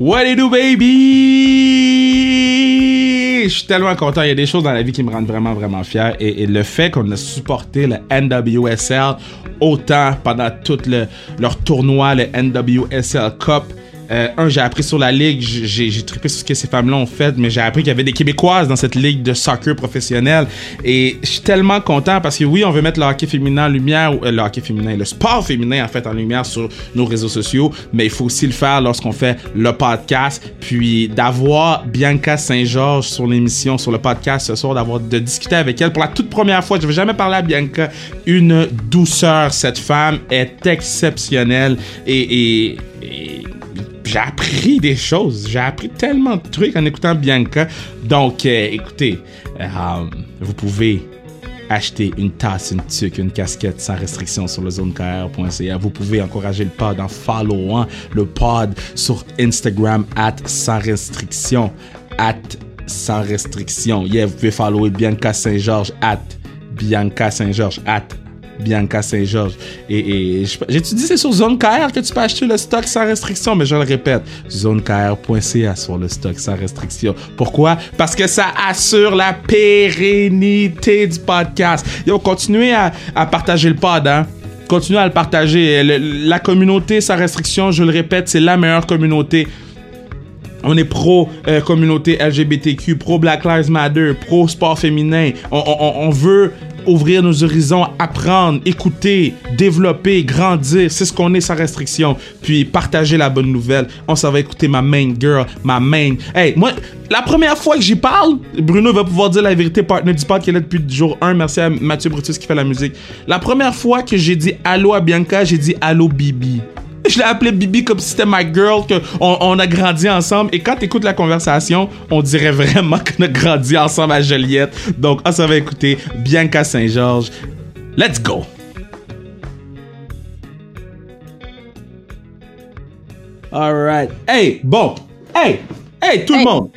What do, baby? Je suis tellement content. Il y a des choses dans la vie qui me rendent vraiment, vraiment fier. Et, le fait qu'on a supporté le NWSL autant pendant tout le, leur tournoi, le NWSL Cup, euh, un, j'ai appris sur la ligue, j'ai, j'ai trippé sur ce que ces femmes-là ont fait, mais j'ai appris qu'il y avait des Québécoises dans cette ligue de soccer professionnel. Et je suis tellement content parce que oui, on veut mettre le hockey féminin en lumière, euh, le hockey féminin, le sport féminin en fait en lumière sur nos réseaux sociaux, mais il faut aussi le faire lorsqu'on fait le podcast. Puis d'avoir Bianca Saint-Georges sur l'émission, sur le podcast ce soir, d'avoir de discuter avec elle pour la toute première fois. Je vais jamais parler à Bianca. Une douceur, cette femme est exceptionnelle et j'ai appris des choses. J'ai appris tellement de trucs en écoutant Bianca. Donc, euh, écoutez, euh, vous pouvez acheter une tasse, une tuque, une casquette sans restriction sur le zonekr.ca. Vous pouvez encourager le pod en followant le pod sur Instagram at sans restriction. At sans restriction. Yeah, vous pouvez follower Bianca Saint-Georges at Bianca Saint-Georges at Bianca Saint-Georges. Et, et j'ai-tu dit c'est sur ZoneKR que tu peux acheter le stock sans restriction, mais je le répète, zonekr.ca sur le stock sans restriction. Pourquoi? Parce que ça assure la pérennité du podcast. Yo, continuez à, à partager le pod, hein? Continuez à le partager. la communauté sans restriction, je le répète, c'est la meilleure communauté. On est pro euh, communauté LGBTQ, pro Black Lives Matter, pro sport féminin. On veut ouvrir nos horizons, apprendre, écouter, développer, grandir. C'est ce qu'on est sans restriction. Puis partager la bonne nouvelle. On s'en va écouter ma main girl, ma main. Hey, moi, la première fois que j'y parle, Bruno va pouvoir dire la vérité, partner du pod qui est là depuis le jour 1. Merci à Mathieu Brutus qui fait la musique. La première fois que j'ai dit allô à Bianca, j'ai dit allô Bibi. Je l'ai appelé Bibi comme si c'était ma girl, qu'on on a grandi ensemble. Et quand t'écoutes la conversation, on dirait vraiment qu'on a grandi ensemble à Joliette. Donc, on s'en va écouter Bianca Saint-Georges. Let's go! Alright. Hey, bon. Hey, hey, tout le monde!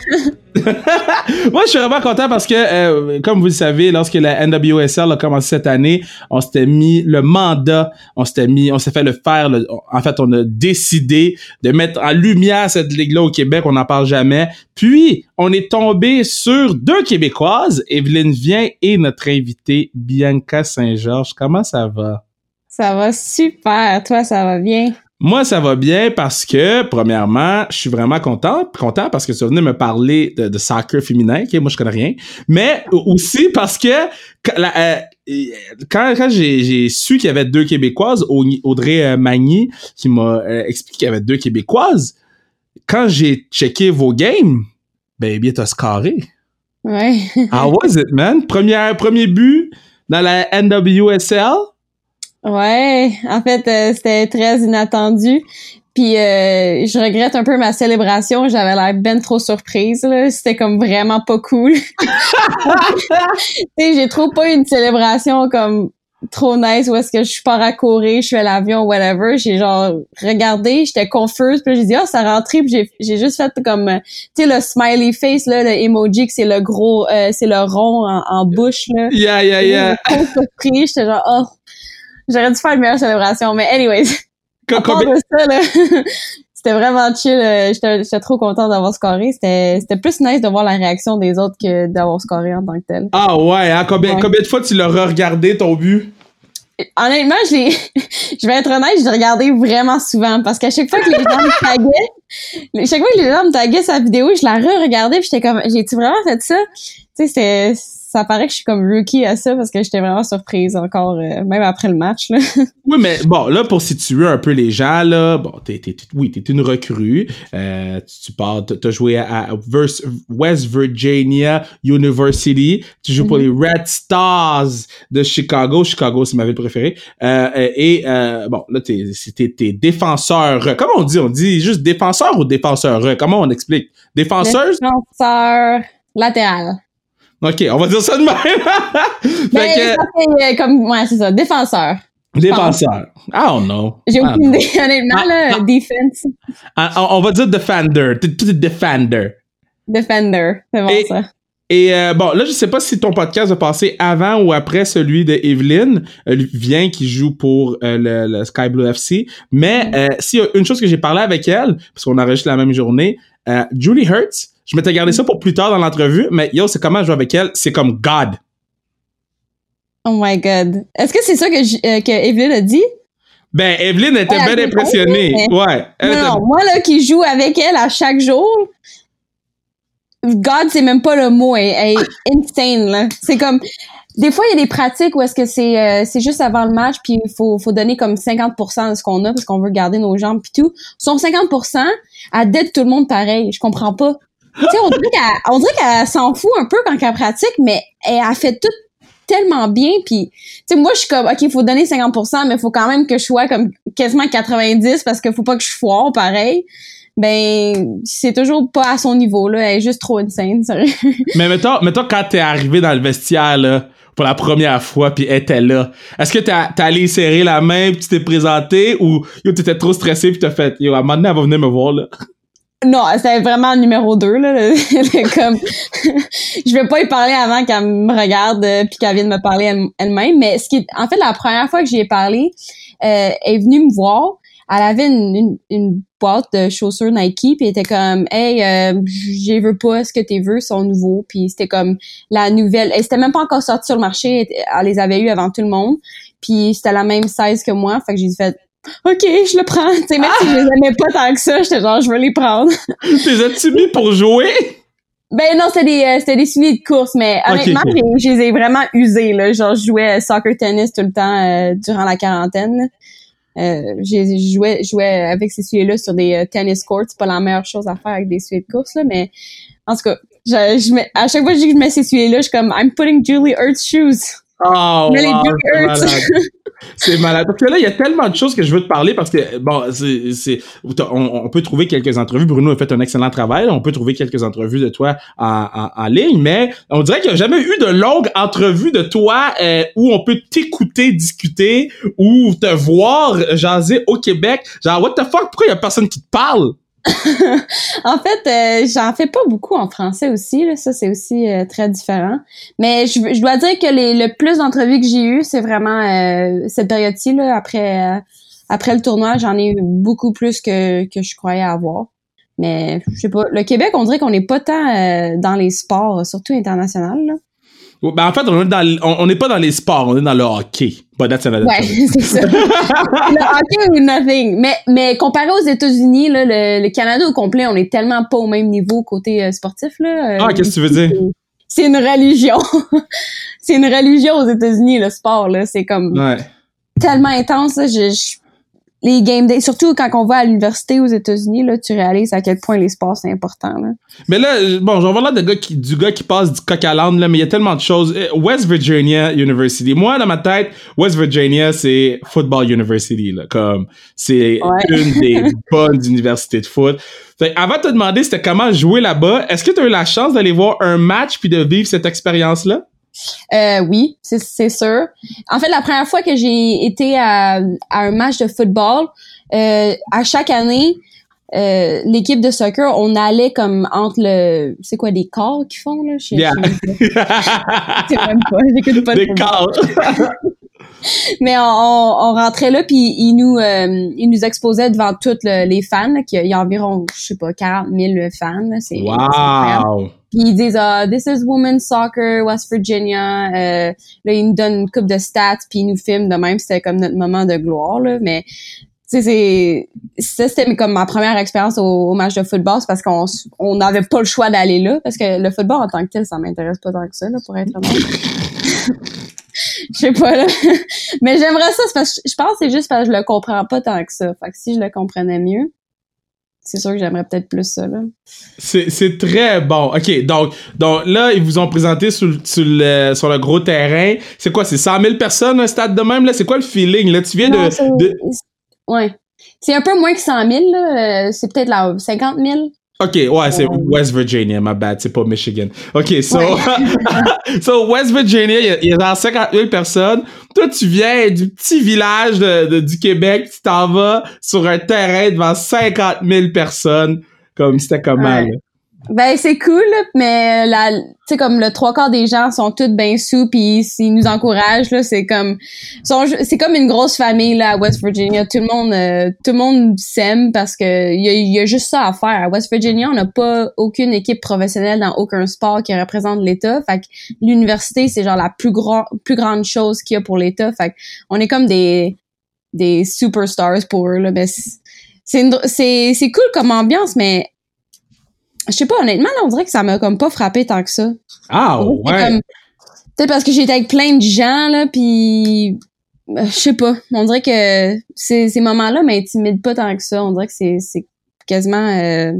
Moi, je suis vraiment content parce que, euh, comme vous le savez, lorsque la NWSL a commencé cette année, on s'était mis le mandat, on s'était mis, on s'est fait le faire. en fait, on a décidé de mettre en lumière cette ligue-là au Québec. On n'en parle jamais. Puis, on est tombé sur deux Québécoises, Evelyne Vient et notre invitée Bianca Saint-Georges. Comment ça va? Ça va super. Toi, ça va bien? Moi, ça va bien parce que, premièrement, je suis vraiment content, content parce que tu venais me parler de, de soccer féminin, ok, moi je connais rien, mais aussi parce que euh, quand, quand j'ai su qu'il y avait deux Québécoises, Audrey euh, Magny qui m'a euh, expliqué qu'il y avait deux Québécoises, quand j'ai checké vos games, ben bien t'as scaré. Ouais. How was it, man? Premier, premier but dans la NWSL. Ouais, en fait, euh, c'était très inattendu. Puis euh, je regrette un peu ma célébration. J'avais l'air ben trop surprise. Là. C'était comme vraiment pas cool. j'ai trop pas eu une célébration comme trop nice où est-ce que je pars à courir, je fais l'avion, whatever. J'ai genre regardé, j'étais confuse, puis j'ai dit ah ça rentré, puis j'ai j'ai juste fait comme tu sais le smiley face là, le emoji que c'est le gros, euh, c'est le rond en, en, bouche là. Yeah yeah yeah. J'étais genre oh J'aurais dû faire une meilleure célébration, mais anyways. à part de ça, là, c'était vraiment chill. Euh, j'étais trop content d'avoir scoré. C'était plus nice de voir la réaction des autres que d'avoir scoré en tant que tel. Ah ouais, hein? Combien, combien de fois tu l'as regardé ton but? Honnêtement, je je vais être honnête, je l'ai regardé vraiment souvent parce qu'à chaque fois que les gens me taguaient, chaque fois que les gens me taguaient sa vidéo, je la re-regardais puis j'étais comme, j'ai-tu vraiment fait ça? Tu sais, ça paraît que je suis comme rookie à ça parce que j'étais vraiment surprise encore, euh, même après le match. Là. Oui, mais bon, là, pour situer un peu les gens, là, bon, t'es, t'es, oui, t'es une recrue. Euh, tu, pars, t'as joué à, West Virginia University. Tu joues pour mhm. les Red Stars de Chicago. Chicago, c'est ma ville préférée. Euh, et, euh, bon, là, t'es, t'es, t'es défenseur. Comment on dit? On dit juste défenseur ou défenseur? Comment on explique? Défenseuse? Défenseur latéral. OK, on va dire ça de même. Mais que... ça fait euh, comme, ouais, c'est ça, défenseur. Défenseur. I don't know. J'ai aucune idée, honnêtement, là, defense. Ah, on va dire defender. Tout est defender. Defender, c'est bon ça. Et euh, bon, là, je sais pas si ton podcast va passer avant ou après celui de Evelyn euh, vient qui joue pour euh, le, Sky Blue FC. Mais euh, s'il y a une chose que j'ai parlé avec elle, parce qu'on enregistre la même journée, Julie Hertz, je m'étais gardé ça pour plus tard dans l'entrevue, mais yo, c'est comment jouer avec elle, c'est comme God. Oh my God. Est-ce que c'est ça que, que Evelyn a dit? Ben, Evelyn était bien impressionnée. Ouais. non, moi, là, qui joue avec elle à chaque jour, God, c'est même pas le mot, elle, est insane, là. C'est comme, des fois, il y a des pratiques où est-ce que c'est euh, c'est juste avant le match, puis il faut, faut donner comme 50% de ce qu'on a parce qu'on veut garder nos jambes puis tout. Son 50%, elle dette tout le monde pareil. Je comprends pas. Tu sais, on dirait qu'elle s'en fout un peu quand elle pratique, mais elle a fait tout tellement bien puis tu sais moi je suis comme OK, il faut donner 50%, mais il faut quand même que je sois comme quasiment 90 parce qu'il faut pas que je foire pareil ben c'est toujours pas à son niveau là, elle est juste trop insane, sérieux. Mais mettons, mettons quand t'es arrivé dans le vestiaire là pour la première fois puis elle était là. Est-ce que t'es allé serrer la main puis tu t'es présenté ou yo t'étais trop stressé puis t'as fait yo à un moment donné elle va venir me voir là? Non, c'était vraiment le numéro 2 là, comme je vais pas y parler avant qu'elle me regarde euh, puis qu'elle vienne me parler elle-même, mais ce qui en fait la première fois que j'y ai parlé, euh, elle est venue me voir elle avait une, une, boîte de chaussures Nike puis elle était comme hey euh, je veux pas ce que tu veux sont nouveaux puis c'était comme la nouvelle elle c'était même pas encore sortie sur le marché elle, les avait eu avant tout le monde puis c'était la même size que moi fait que j'ai fait OK, je le prends. Tu sais, même si je les aimais pas tant que ça, j'étais genre, je veux les prendre. T'es as-tu mis pour jouer? Ben non, c'était des, euh, c'était des souliers de course, mais honnêtement, je les ai vraiment usés. Là. Genre, je jouais soccer tennis tout le temps euh, durant la quarantaine. Euh, j'ai joué jouais avec ces souliers-là sur des euh, tennis courts. C'est pas la meilleure chose à faire avec des souliers de course, là, mais en tout cas, je, je mets, à chaque fois que je mets ces souliers-là, je suis comme I'm putting Julie Ertz shoes. Oh, wow, c'est malade. Parce que là, il y a tellement de choses que je veux te parler parce que, bon, c'est, on, peut trouver quelques entrevues. Bruno a fait un excellent travail. On peut trouver quelques entrevues de toi en, en, ligne, mais on dirait qu'il n'y a jamais eu de longue entrevue de toi euh, où on peut t'écouter, discuter ou te voir jaser au Québec. Genre, what the fuck? Pourquoi il y a personne qui te parle? en fait, euh, j'en fais pas beaucoup en français aussi. Là. Ça, c'est aussi euh, très différent. Mais je, dois dire que le plus d'entrevues que j'ai eues, c'est vraiment euh, cette période-ci. Là, après, après le tournoi, j'en ai eu beaucoup plus que, que je croyais avoir. Mais je sais pas. Le Québec, on dirait qu'on n'est pas tant dans les sports, surtout international. Ben, en fait, on est dans, on n'est pas dans les sports, on est dans le hockey. But that's another ouais, c'est ça. le hockey ou nothing. Mais, mais comparé aux États-Unis, là, le, Canada au complet, on est tellement pas au même niveau côté euh, sportif. Là, euh, ah, qu'est-ce que tu veux dire? C'est une religion. c'est une religion aux États-Unis, le sport. là. C'est comme ouais. tellement intense. Là, je, je les game days, surtout quand on va à l'université aux États-Unis, là, tu réalises à quel point les sports c'est important. Là. Mais là, bon, j'en vois là de gars qui, du gars qui passe du coq à l'âne, là, mais il y a tellement de choses. Eh, West Virginia University. Moi, dans ma tête, West Virginia, c'est Football University, là. Comme, c'est une des bonnes universités de foot. Fait, avant de te demander c'était comment jouer là-bas, est-ce que tu as eu la chance d'aller voir un match puis de vivre cette expérience-là? Euh, oui, c'est sûr. En fait, la première fois que j'ai été à, un match de football, euh, à chaque année, euh, l'équipe de soccer, on allait comme entre le, c'est quoi des corps qu'ils font là? Je, yeah. sais même pas, j'écoute pas des corps. Mais on, on, rentrait là puis ils nous euh, ils nous exposaient devant toutes les fans. Il y a environ je sais pas 40 000 fans. C'est wow. Puis ils disent ah this is women's soccer West Virginia. Euh, là ils nous donnent une coupe de stats puis ils nous filment de même. C'était comme notre moment de gloire là. Mais c'est ça c'était comme ma première expérience au, match de football c'est parce qu'on on n'avait pas le choix d'aller là parce que le football en tant que tel ça m'intéresse pas tant que ça là pour être honnête je sais pas là mais j'aimerais ça parce que je pense que c'est juste parce que je le comprends pas tant que ça fait que si je le comprenais mieux c'est sûr que j'aimerais peut-être plus ça là c'est très bon ok donc donc là ils vous ont présenté sur, sur le sur le gros terrain c'est quoi c'est 100 000 personnes un stade de même là? C'est quoi le feeling là? Tu viens de Ouais. C'est un peu moins que 100 000, là. Euh, c'est peut-être là 50 000. OK, ouais, c'est West Virginia, my bad, c'est pas Michigan. OK, so, so West Virginia, il y, a genre 50 000 personnes. Toi, tu viens du petit village de, du Québec, tu t'en vas sur un terrain devant 50 000 personnes, comme c'était comment, ouais. Ben c'est cool, mais la, tu sais comme le trois quarts des gens sont tous bien sous puis ils nous encouragent là, c'est comme, c'est comme une grosse famille là à West Virginia. Tout le monde, euh, tout le monde s'aime parce que il y a, y a, juste ça à faire. À West Virginia, on n'a pas aucune équipe professionnelle dans aucun sport qui représente l'État. Fait que l'université c'est genre la plus grand, plus grande chose qu'il y a pour l'État. Fait que on est comme des des superstars pour eux là, mais c'est c'est c'est cool comme ambiance, mais je sais pas, honnêtement, là, on dirait que ça m'a comme pas frappé tant que ça. Ah, ouais. Peut-être parce que j'étais avec plein de gens, là, puis euh, je sais pas. On dirait que ces, ces moments-là m'intimident pas tant que ça. On dirait que c'est, c'est quasiment... Euh,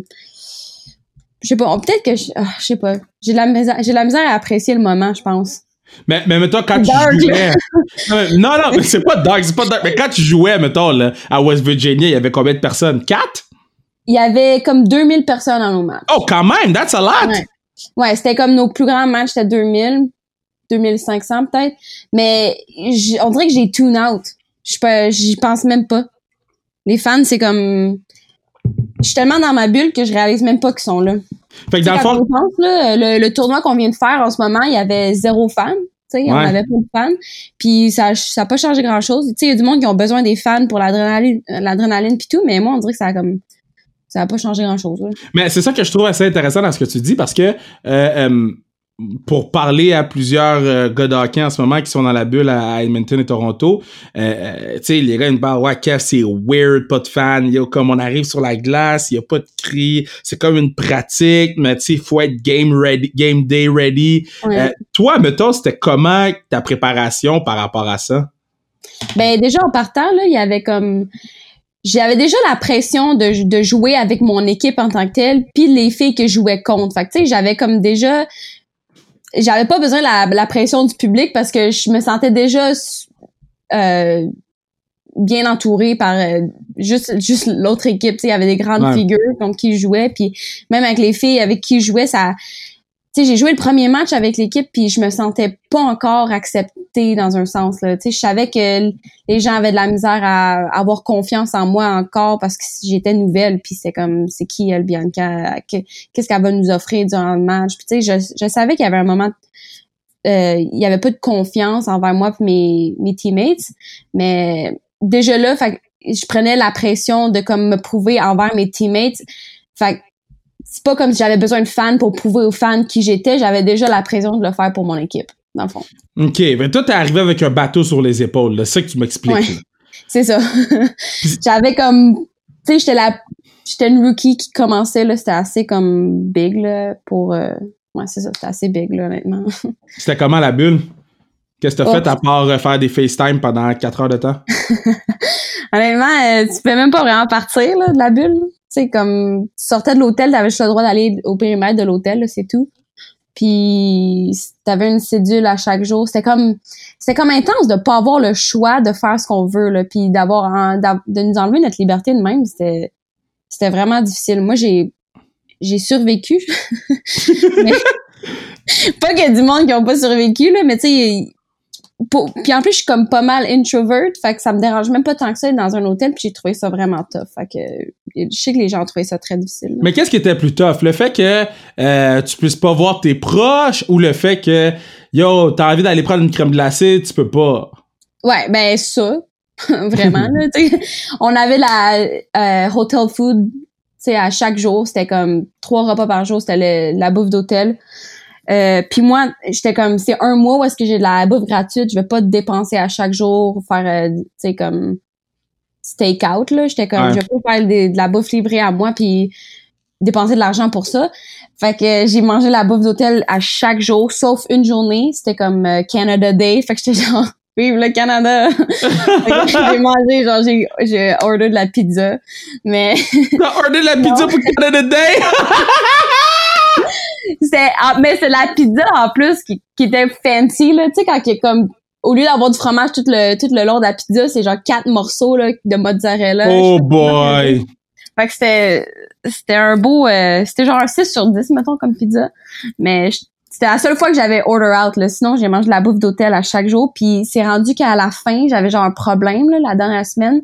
je sais pas, peut-être que... Ah, je sais pas. J'ai de, la misère, j'ai la misère à apprécier le moment, je pense. Mais, mais mettons, quand tu jouais... non, non, mais c'est pas dark, c'est pas dark. Mais quand tu jouais, mettons, là, à West Virginia, il y avait combien de personnes? Quatre? Il y avait comme 2000 personnes dans nos matchs. Oh, quand même, that's a lot! Ouais, ouais c'était comme nos plus grands matchs, c'était 2000, 2500 peut-être. Mais on dirait que j'ai tune out. J'y pense même pas. Les fans, c'est comme... Je suis tellement dans ma bulle que je réalise même pas qu'ils sont là. Fait que dans le fond... le, tournoi qu'on vient de faire en ce moment, il y avait zéro fan. Ouais. On avait pas de fans. Puis ça ça a pas changé grand-chose. Il y a du monde qui ont besoin des fans pour l'adrénaline l'adrénaline puis tout, mais moi, on dirait que ça a comme ça n'a pas changé grand-chose. Mais c'est ça que je trouve assez intéressant dans ce que tu dis parce que euh, euh, pour parler à plusieurs euh, gars en ce moment qui sont dans la bulle à Edmonton et Toronto, tu sais, les gars, ils me parlent, ouais, Kev, c'est weird, pas de fan, yo, comme on arrive sur la glace, il y a pas de cris, c'est comme une pratique, mais tu sais, il faut être game ready, game day ready. toi, mettons, c'était comment ta préparation par rapport à ça? Ben, déjà, en partant, là, il y avait comme j'avais déjà la pression de, de jouer avec mon équipe en tant que telle, puis les filles que je jouais contre. Fait que tu sais, j'avais comme déjà j'avais pas besoin de la, la, pression du public parce que je me sentais déjà euh, bien entourée par euh, juste juste l'autre équipe, tu sais, il y avait des grandes figures contre qui je jouais puis même avec les filles avec qui je jouais ça sais, j'ai joué le premier match avec l'équipe puis je me sentais pas encore acceptée dans un sens là. Tu je savais que les gens avaient de la misère à avoir confiance en moi encore parce que j'étais nouvelle puis c'est comme c'est qui elle Bianca, qu'est-ce qu'elle va nous offrir durant le match? Puis je savais qu'il y avait un moment euh, il y avait pas de confiance envers moi et mes mes teammates, mais déjà là, fait, je prenais la pression de comme me prouver envers mes teammates. Fait c'est pas comme si j'avais besoin de fans pour prouver aux fans qui j'étais, j'avais déjà la pression de le faire pour mon équipe, dans le fond. OK, mais toi, t'es arrivé avec un bateau sur les épaules, c'est ça que tu m'expliques. Ouais, c'est ça. j'avais comme, tu sais, j'étais la, j'étais une rookie qui commençait, là, c'était assez comme big, là, pour, euh, ouais, c'est ça, c'était assez big, là, honnêtement. c'était comment la bulle? Qu'est-ce que t'as fait à part euh, faire des FaceTime pendant 4 heures de temps? Honnêtement, euh, tu peux même pas vraiment partir, là, de la bulle sais, comme, tu sortais de l'hôtel, t'avais juste le droit d'aller au périmètre de l'hôtel, c'est tout. Puis t'avais une cédule à chaque jour. C'était comme c'était comme intense de pas avoir le choix de faire ce qu'on veut là, puis d'avoir de nous enlever notre liberté de même. C'était c'était vraiment difficile. Moi j'ai j'ai survécu. pas qu'il y a du monde qui ont pas survécu là, mais tu sais puis en plus, je suis comme pas mal introvert, fait que ça me dérange même pas tant que ça d'être dans un hôtel, puis j'ai trouvé ça vraiment tough. Fait que je sais que les gens ont trouvé ça très difficile. Mais qu'est-ce qui était plus tough? Le fait que euh, tu puisses pas voir tes proches ou le fait que, yo, t'as envie d'aller prendre une crème glacée, tu peux pas? Ouais, ben ça, vraiment, là, On avait la euh, hotel food, tu sais, à chaque jour, c'était comme trois repas par jour, c'était la bouffe d'hôtel. Euh, puis moi, j'étais comme c'est un mois où est-ce que j'ai de la bouffe gratuite, je vais pas dépenser à chaque jour, faire euh, tu sais comme steak out là, j'étais comme je vais pas faire de, la bouffe livrée à moi puis dépenser de l'argent pour ça. Fait que j'ai mangé la bouffe d'hôtel à chaque jour sauf une journée, c'était comme euh, Canada Day, fait que j'étais genre Vive le Canada! j'ai mangé, genre, j'ai, j'ai order de la pizza. Mais. T'as order de la pizza pour Canada Day? c'est ah, mais c'est la pizza en plus qui, qui était fancy là. Tu sais quand il est comme au lieu d'avoir du fromage tout le tout le long de la pizza c'est genre quatre morceaux là de mozzarella oh boy! fait que c'était c'était un beau euh, c'était genre un 6 sur 10 mettons comme pizza. Mais c'était la seule fois que j'avais order out là. Sinon j'ai mangé de la bouffe d'hôtel à chaque jour. Puis c'est rendu qu'à la fin j'avais genre un problème là, la dernière semaine.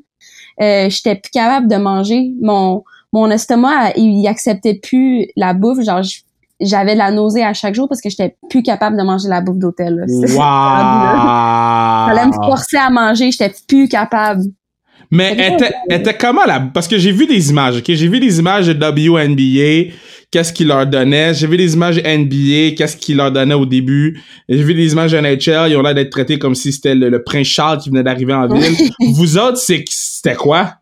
Euh, j'étais plus capable de manger. Mon mon estomac, il, il acceptait plus la bouffe. Genre, je- j'avais de la nausée à chaque jour parce que j'étais plus capable de manger la bouffe d'hôtel. C'est- Fallait me Wow! forcer à manger, j'étais plus capable. Mais que était, était comment là? Parce que j'ai vu des images, ok? J'ai vu des images de WNBA, qu'est-ce qu'ils leur donnaient. J'ai vu des images NBA, qu'est-ce qu'ils leur donnaient au début. J'ai vu des images de NHL, ils ont l'air d'être traités comme si c'était le, le prince Charles qui venait d'arriver en ville. Vous autres, c'est c'était quoi?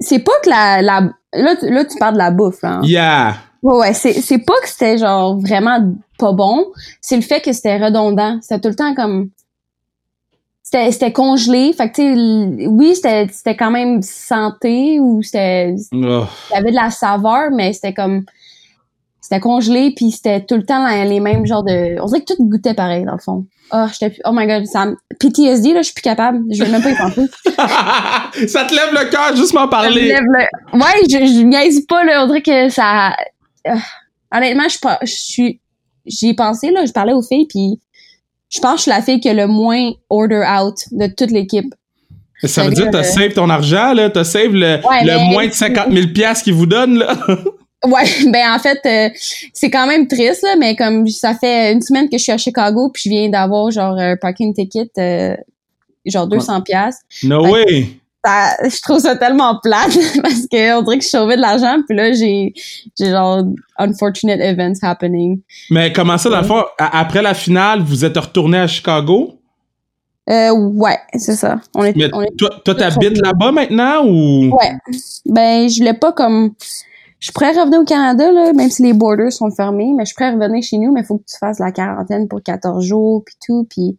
C'est pas que la, la là, tu- là tu parles de la bouffe là. hein. Yeah! Ouais ouais, c'est c'est pas que c'était genre vraiment pas bon, c'est le fait que c'était redondant, c'était tout le temps comme c'était c'était congelé, fait que tu sais oui, c'était c'était quand même santé ou c'était Oh. il y avait de la saveur mais c'était comme c'était congelé puis c'était tout le temps les mêmes genres de on dirait que tout goûtait pareil dans le fond. Oh, j'étais plus- oh my god, ça PTSD là, je suis plus capable, je vais même pas y penser. ça te lève le cœur juste m'en Ça me parler. lève le- Ouais, je, je niaise pas, là. On dirait que ça. Euh, honnêtement, je, suis. J'y ai pensé, là. Je parlais aux filles, puis je pense que je suis la fille qui a le moins order out de toute l'équipe. Ça veut dire que, t'as euh, save ton argent, là? T'as save le, Ouais, le mais- moins de 50 000 piastres qu'ils vous donnent, là? Ouais, ben en fait, euh, c'est quand même triste, là, mais comme ça fait une semaine que je suis à Chicago, puis je viens d'avoir genre un parking ticket, euh, genre 200 pièces. No Fait- way! Ça, je trouve ça tellement plate parce que on dirait que je sauvais de l'argent puis là j'ai j'ai genre unfortunate events happening. Mais comment ça, dans le fond, a- après la finale, vous êtes retourné à Chicago? Euh ouais, c'est ça. On est Mais on est toi, toi t'habites là-bas maintenant ou? ouais. Ben je voulais pas comme je pourrais revenir au Canada là même si les borders sont fermés, mais je pourrais revenir chez nous mais il faut que tu fasses la quarantaine pour 14 jours puis tout puis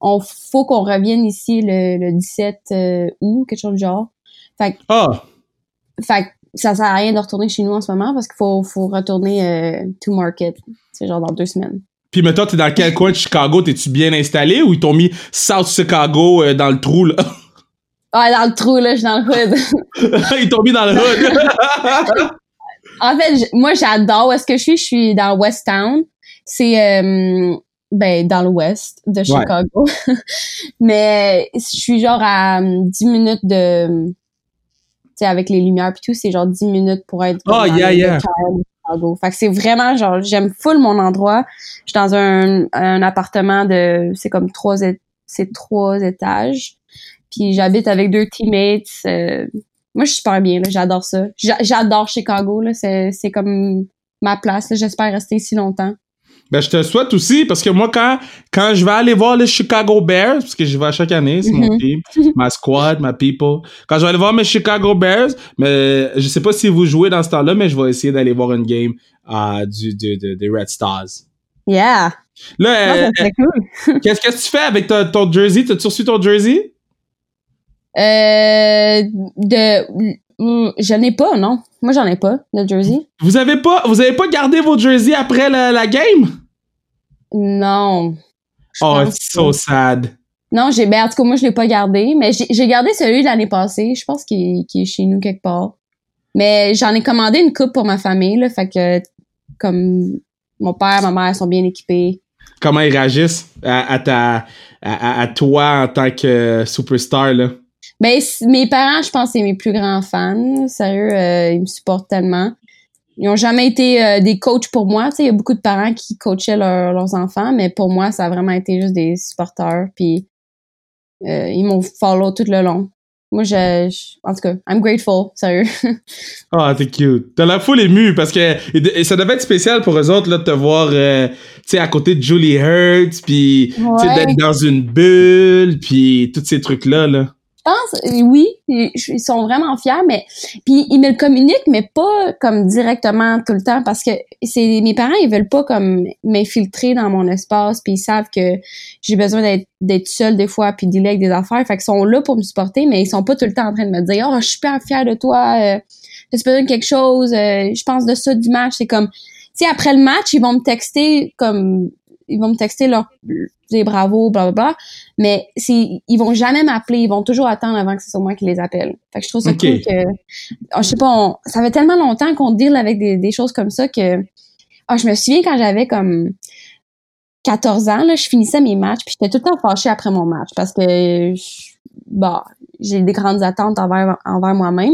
on faut qu'on revienne ici le, le 17 euh, août, quelque chose du genre. Fait que Ah! Fait que ça sert à rien de retourner chez nous en ce moment parce qu'il faut, faut retourner euh, to market. C'est genre dans deux semaines. Puis mettons, t'es dans quel coin de Chicago? T'es-tu bien installé ou ils t'ont mis South Chicago euh, dans le trou, là? Ah, dans le trou, là, je suis dans le hood. ils t'ont mis dans le hood! en fait, moi, j'adore où est-ce que je suis. Je suis dans West Town. C'est, euh, ben, dans l'ouest de Chicago. Mais je suis genre à euh, 10 minutes de... Tu sais, avec les lumières puis tout, c'est genre 10 minutes pour être... Dans yeah, yeah. de Chicago. Fait que c'est vraiment genre, j'aime full mon endroit. Je suis dans un, un appartement de... C'est comme trois... C'est trois étages. Puis j'habite avec deux teammates. euh, moi, je suis super bien, là. J'adore ça. J'a- J'adore Chicago, là. C'est, c'est comme ma place, là. J'espère rester ici longtemps. Ben, je te le souhaite aussi, parce que moi, quand, quand je vais aller voir les Chicago Bears, parce que j'y vais à chaque année, c'est mon Mhm. team, ma squad, ma people. Quand je vais aller voir mes Chicago Bears, mais je sais pas si vous jouez dans ce temps-là, mais je vais essayer d'aller voir une game euh, du, du- de- des Red Stars. Yeah! Là, Non, euh, cool. qu'est-ce que tu fais avec ta- ton jersey? T'as-tu reçu ton jersey? Euh, de, mm, je n'ai pas, non. Moi, j'en ai pas, le jersey. Vous avez pas, vous avez pas gardé vos jerseys après la, la game? Non. Oh, it's so sad. Non, j'ai, ben, en tout cas, moi, je l'ai pas gardé, mais j'ai gardé celui de l'année passée. Je pense qu'il est chez nous quelque part. Mais j'en ai commandé une coupe pour ma famille, là. Fait que, comme, mon père, ma mère sont bien équipés. Comment ils réagissent à, à ta, à toi en tant que superstar, là? Ben, mes parents, je pense, c'est mes plus grands fans. Sérieux, euh, ils me supportent tellement. Ils ont jamais été euh, des coachs pour moi. Tu sais, il y a beaucoup de parents qui coachaient leur- leurs enfants, mais pour moi, ça a vraiment été juste des supporters. Puis euh, ils m'ont follow tout le long. Moi, je, je- en tout cas, I'm grateful, sérieux. Ah, t'es cute. T'as la foule émue parce que et ça devait être spécial pour eux autres là, de te voir euh, tu sais, à côté de Julie Hurts, puis tu sais, Ouais. d'être dans une bulle, puis tous ces trucs-là. Là. Pense, oui, ils sont vraiment fiers, mais puis ils me le communiquent, mais pas comme directement tout le temps, parce que c'est mes parents, ils veulent pas comme m'infiltrer dans mon espace, puis ils savent que j'ai besoin d'être d'être seule des fois, puis dealer avec des affaires, fait qu'ils sont là pour me supporter, mais ils sont pas tout le temps en train de me dire, oh, je suis super fière de toi, euh, besoin de quelque chose, euh, je pense de ça du match, c'est comme, tu sais, après le match, ils vont me texter comme, ils vont me texter leur des bravo, bla bla bla. Mais c'est, ils vont jamais m'appeler, ils vont toujours attendre avant que ce soit moi qui les appelle. Fait que je trouve ça cool que, oh, je sais pas, on- ça fait tellement longtemps qu'on deal avec des, des choses comme ça que, ah, je me souviens quand j'avais comme 14 ans, là, je finissais mes matchs, puis j'étais tout le temps fâchée après mon match parce que, je- bah, j'ai des grandes attentes envers, envers moi-même.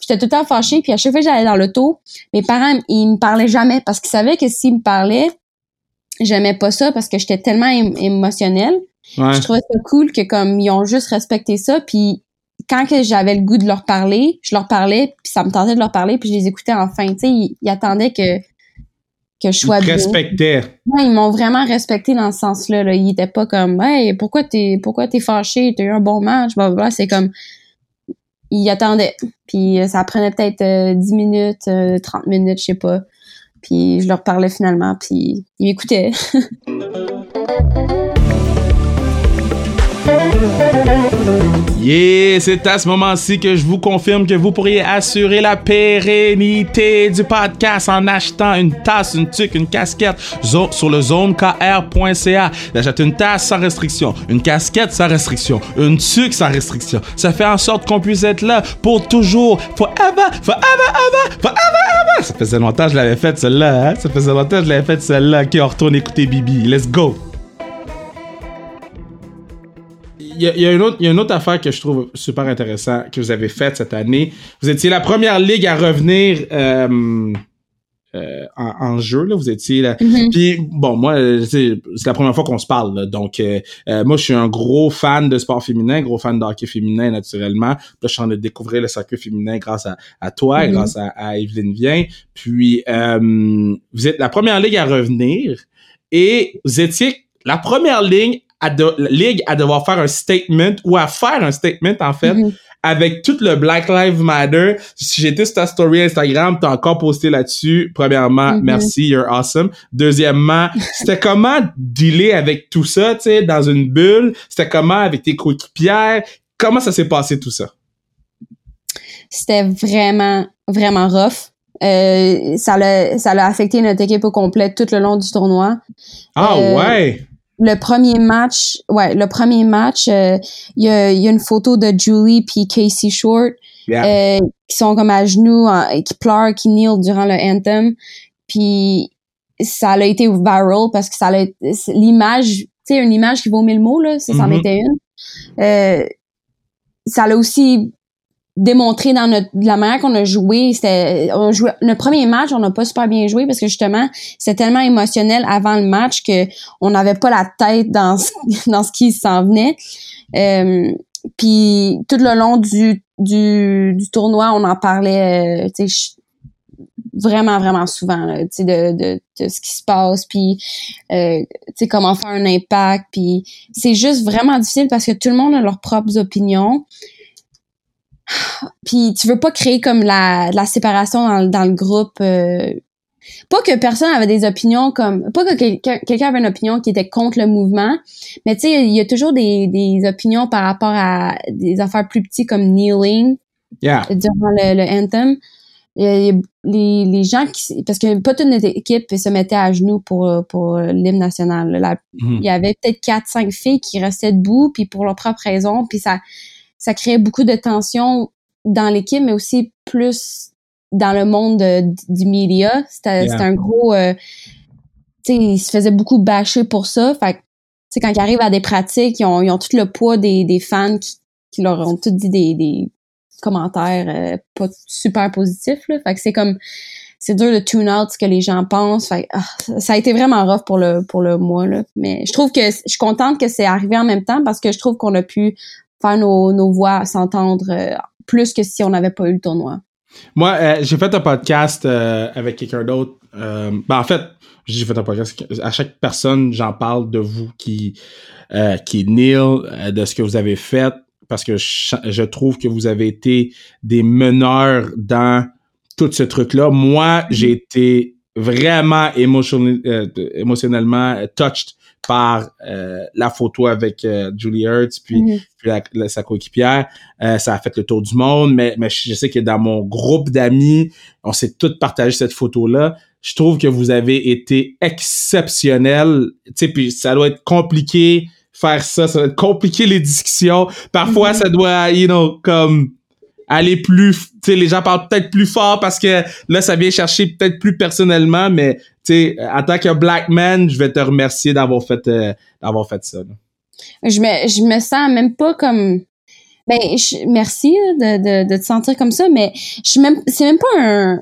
J'étais j'étais tout le temps fâchée, puis à chaque fois que j'allais dans l'auto, mes parents, ils me parlaient jamais parce qu'ils savaient que s'ils me parlaient, j'aimais pas ça parce que j'étais tellement émotionnelle. Je trouvais ça cool que comme ils ont juste respecté ça, puis quand que j'avais le goût de leur parler, je leur parlais, puis ça me tentait de leur parler, puis je les écoutais enfin. Tu sais, ils, attendaient que que je sois ils respectaient. Ouais, ils m'ont vraiment respecté dans ce sens-là. Là. Ils étaient pas comme Hey, pourquoi t'es pourquoi t'es fâché, t'as eu un bon match, blablabla. C'est comme ils attendaient. Puis ça prenait peut-être 10 euh, minutes, 30 euh, minutes, je sais pas. Puis je leur parlais finalement, puis ils m'écoutaient. Yeah, c'est à ce moment-ci que je vous confirme que vous pourriez assurer la pérennité du podcast en achetant une tasse, une tuque, une casquette sur le zonekr.ca. D'acheter une tasse sans restriction, une casquette sans restriction, une tuque sans restriction. Ça fait en sorte qu'on puisse être là pour toujours, forever, forever, ever, forever, ever. Ça faisait longtemps que je l'avais faite celle-là, hein? Ça faisait longtemps que je l'avais faite celle-là. Qui on retourne écouter Bibi. Let's go. Il y, a, une autre, y a une autre affaire que je trouve super intéressant que vous avez faite cette année. Vous étiez la première ligue à revenir euh, euh, en, jeu. Là. Vous étiez là. Mm-hmm. Puis bon, moi, c'est la première fois qu'on se parle. Donc, euh, moi, je suis un gros fan de sport féminin, gros fan de hockey féminin naturellement. Puis là, je suis en train de découvrir le soccer féminin grâce à, à toi, mm-hmm. grâce à, à Evelyne Vien. Puis, vous êtes la première ligue à revenir et vous étiez la première ligne à de, ligue à devoir faire un statement ou à faire un statement en fait mm-hmm. avec tout le Black Lives Matter. Si j'étais sur ta story Instagram, t'as encore posté là-dessus. Premièrement, mm-hmm. merci, you're awesome. Deuxièmement, c'était comment dealer avec tout ça, tu sais, dans une bulle? C'était comment avec tes coéquipières? Comment ça s'est passé tout ça? C'était vraiment, vraiment rough. Euh, ça l'a ça l'a affecté notre équipe au complet tout le long du tournoi. Ah euh, ouais le premier match, ouais, le premier match, euh, il y, a, y, a, une photo de Julie puis Casey Short euh, qui sont comme à genoux, qui pleurent, qui kneel durant le anthem. Puis ça a été viral parce que ça a l'image, tu sais, une image qui vaut mille mots là, si ça en mm-hmm. était une. Euh, ça l'a aussi démontré dans notre la manière qu'on a joué c'était on jouait le premier match on n'a pas super bien joué parce que justement c'était tellement émotionnel avant le match que on n'avait pas la tête dans ce, dans ce qui s'en venait. Euh, puis tout le long du, du, tournoi on en parlait euh, vraiment vraiment souvent sais de, de, de, ce qui se passe puis euh, comment faire un impact puis c'est juste vraiment difficile parce que tout le monde a leurs propres opinions puis tu veux pas créer comme la, la séparation dans, dans le groupe. Euh, pas que personne avait des opinions comme pas que quelqu'un avait une opinion qui était contre le mouvement, mais tu sais il y a toujours des, des opinions par rapport à des affaires plus petites comme kneeling yeah. durant le, le anthem. les, les gens qui parce que pas toute notre équipe se mettait à genoux pour pour l'hymne national. Mm-hmm. Il y avait peut-être quatre cinq filles qui restaient debout puis pour leur propre raison puis ça ça créait beaucoup de tension dans l'équipe, mais aussi plus dans le monde du média. C'était un gros... Euh, tu sais, ils se faisaient beaucoup bâcher pour ça. Fait que, tu sais, quand ils arrivent à des pratiques, ils ont, ils ont tout le poids des, des fans qui, qui leur ont tout dit des, des commentaires euh, pas super positifs. Là. Fait que c'est comme c'est dur de tune out ce que les gens pensent. Fait, ah, ça a été vraiment rough pour le pour le mois là. Mais je trouve que je suis contente que c'est arrivé en même temps parce que je trouve qu'on a pu faire nos, nos voix s'entendre euh, plus que si on n'avait pas eu le tournoi. Moi, euh, j'ai fait un podcast euh, avec quelqu'un d'autre. ben en fait, j'ai fait un podcast. À chaque personne, j'en parle de vous qui qui est Neil, de ce que vous avez fait, parce que je, trouve que vous avez été des meneurs dans tout ce truc-là. Moi, j'ai été vraiment émotionnellement touched par euh, la photo avec euh, Julie Hertz puis, mhm. sa coéquipière. Euh, ça a fait le tour du monde, mais, mais je sais que dans mon groupe d'amis, on s'est tous partagé cette photo-là. Je trouve que vous avez été exceptionnel. Tu sais, puis ça doit être compliqué faire ça, ça doit être compliqué les discussions. Parfois, mhm. ça doit, you know, comme aller plus, tu sais, les gens parlent peut-être plus fort parce que là, ça vient chercher peut-être plus personnellement, mais tu sais, en tant que black man, je vais te remercier d'avoir fait, euh, d'avoir fait ça. Je me, je me sens même pas comme, Ben, je- merci là, de, de, de te sentir comme ça, mais je suis même, c'est même pas un,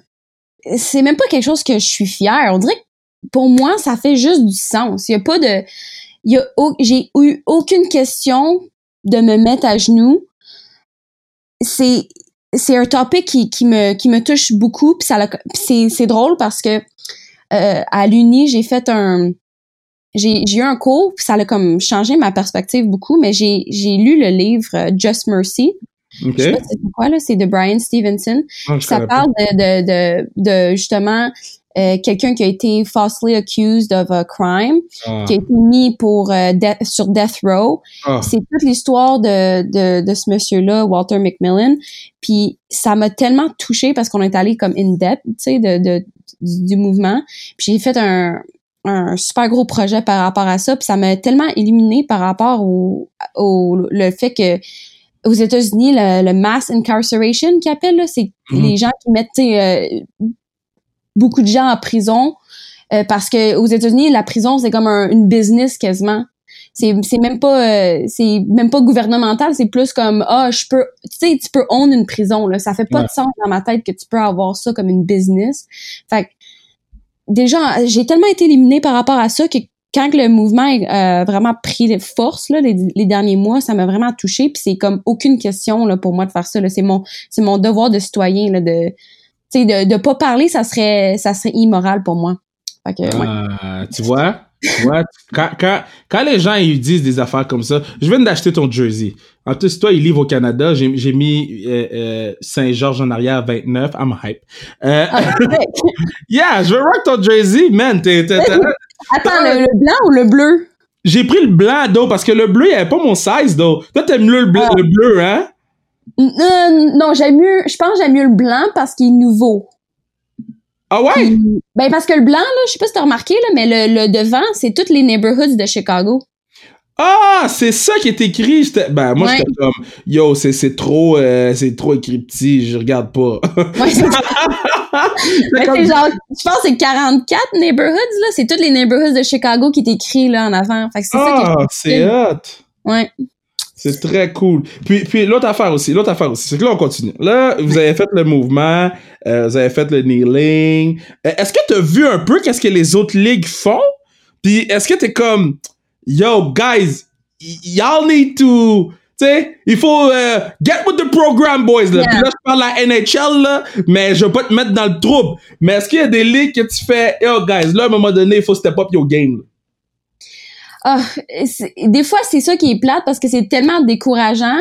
c'est même pas quelque chose que je suis fière. On dirait que pour moi, ça fait juste du sens. Il y a pas de, il y a, j'ai eu aucune question de me mettre à genoux. C'est, c'est un topic qui, qui me, qui me touche beaucoup. Puis ça, c'est, c'est drôle parce que euh, à l'uni, j'ai fait un, j'ai, j'ai eu un cours, puis ça a comme changé ma perspective beaucoup, mais j'ai, j'ai lu le livre euh, Just Mercy. OK. Je sais pas c'est quoi, là, c'est de Brian Stevenson. Ah, Ça parle de, de, de, de justement euh, quelqu'un qui a été falsely accused of a crime, Ah. qui a été mis pour euh, sur death row. Ah. C'est toute l'histoire de, de, de ce monsieur-là, Walter McMillan. Puis ça m'a tellement touchée parce qu'on est allé comme in depth, tu sais, de, de, du, mouvement. Puis j'ai fait un, un super gros projet par rapport à ça. Puis ça m'a tellement illuminé par rapport au, au le fait que aux États-Unis, le, le mass incarceration qu'ils appellent, là, c'est Mhm. les gens qui mettent tu sais, euh, beaucoup de gens en prison euh, parce que aux États-Unis, la prison c'est comme un, une business quasiment. C'est c'est même pas euh, c'est même pas gouvernemental, c'est plus comme ah je peux tu sais tu peux own une prison là, ça fait pas Ouais. de sens dans ma tête que tu peux avoir ça comme une business. Fait que déjà j'ai tellement été éliminée par rapport à ça que quand que le mouvement a vraiment pris force là, les, les derniers mois, ça m'a vraiment touché puis c'est comme aucune question là pour moi de faire ça là, c'est mon c'est mon devoir de citoyen là de sais de de pas parler, ça serait ça serait immoral pour moi. Fait que ouais. Ah, tu vois? Tu vois? Quand, quand, quand les gens ils disent des affaires comme ça, je viens d'acheter ton jersey. En plus, toi, il livre au Canada. J'ai mis euh, euh, Saint-Georges en arrière à 29. I'm hype. Euh, Ah, yeah, je veux rock ton jersey, man. Attends, le, le blanc ou le bleu? J'ai pris le blanc, d'eau, parce que le bleu, il avait pas mon size, d'eau. Toi, t'aimes mieux le, bleu- Ah. le bleu, hein? Euh, non, j'aime mieux, je pense que j'aime mieux le blanc parce qu'il est nouveau. Ah ouais? Puis, ben parce que le blanc, là, je sais pas si t'as remarqué, là, mais le, le devant, c'est toutes les neighborhoods de Chicago. Ah, c'est ça qui est écrit. J'étais- Ben, moi, Ouais. j'étais comme, yo, c'est, c'est trop, euh, c'est trop écrit petit, je regarde pas. Ouais, c'est genre, je pense que c'est 44 neighborhoods, là. C'est toutes les neighborhoods de Chicago qui est écrit, là, en avant. Fait que c'est ça qui ah, est c'est hot. Ouais. C'est très cool. Puis, puis l'autre affaire aussi, l'autre affaire aussi, c'est que là, on continue. Là, vous avez fait le mouvement, euh, vous avez fait le kneeling. Euh, Est-ce que t'as vu un peu qu'est-ce que les autres ligues font? Puis est-ce que t'es comme, yo, guys, y'all need to... Tu sais, il faut euh, get with the program, boys. Là. Yeah. Puis là, je parle à NHL, là, mais je veux pas te mettre dans le trouble. Mais est-ce qu'il y a des ligues que tu fais, yo, guys, là, à un moment donné, il faut step up your game. C'est- des fois, c'est ça qui est plate parce que c'est tellement décourageant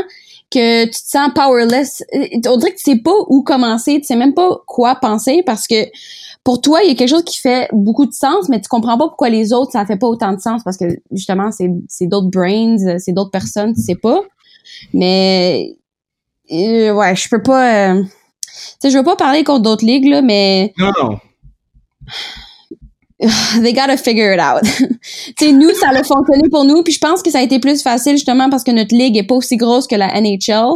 que tu te sens powerless. On dirait que tu sais pas où commencer, tu sais même pas quoi penser parce que pour toi, il y a quelque chose qui fait beaucoup de sens, mais tu comprends pas pourquoi les autres, ça fait pas autant de sens parce que justement, c'est, c'est d'autres brains, c'est d'autres personnes, tu sais pas. Mais euh, ouais, je peux pas. euh, tu sais, je veux pas parler contre d'autres ligues, là, mais Non, non. they gotta figure it out. tu sais, nous, ça a fonctionné pour nous, puis je pense que ça a été plus facile justement parce que notre ligue est pas aussi grosse que la NHL.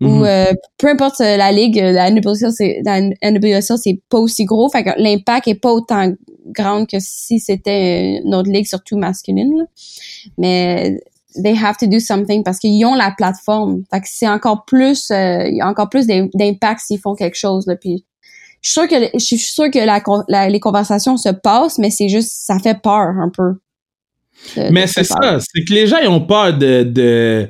Ou Mhm. euh, peu importe euh, la ligue, euh, la NWSL, c'est la NWSL, c'est pas aussi gros, fait que l'impact est pas autant grand que si c'était notre ligue surtout masculine. là. Mais they have to do something parce qu'ils ont la plateforme. Fait que c'est encore plus euh, encore plus d'im- d'impact s'ils font quelque chose là puis je suis sûre que je suis sûre que la, les conversations se passent mais c'est juste ça fait peur un peu. de- Mais c'est ça, c'est que les gens ils ont peur de, de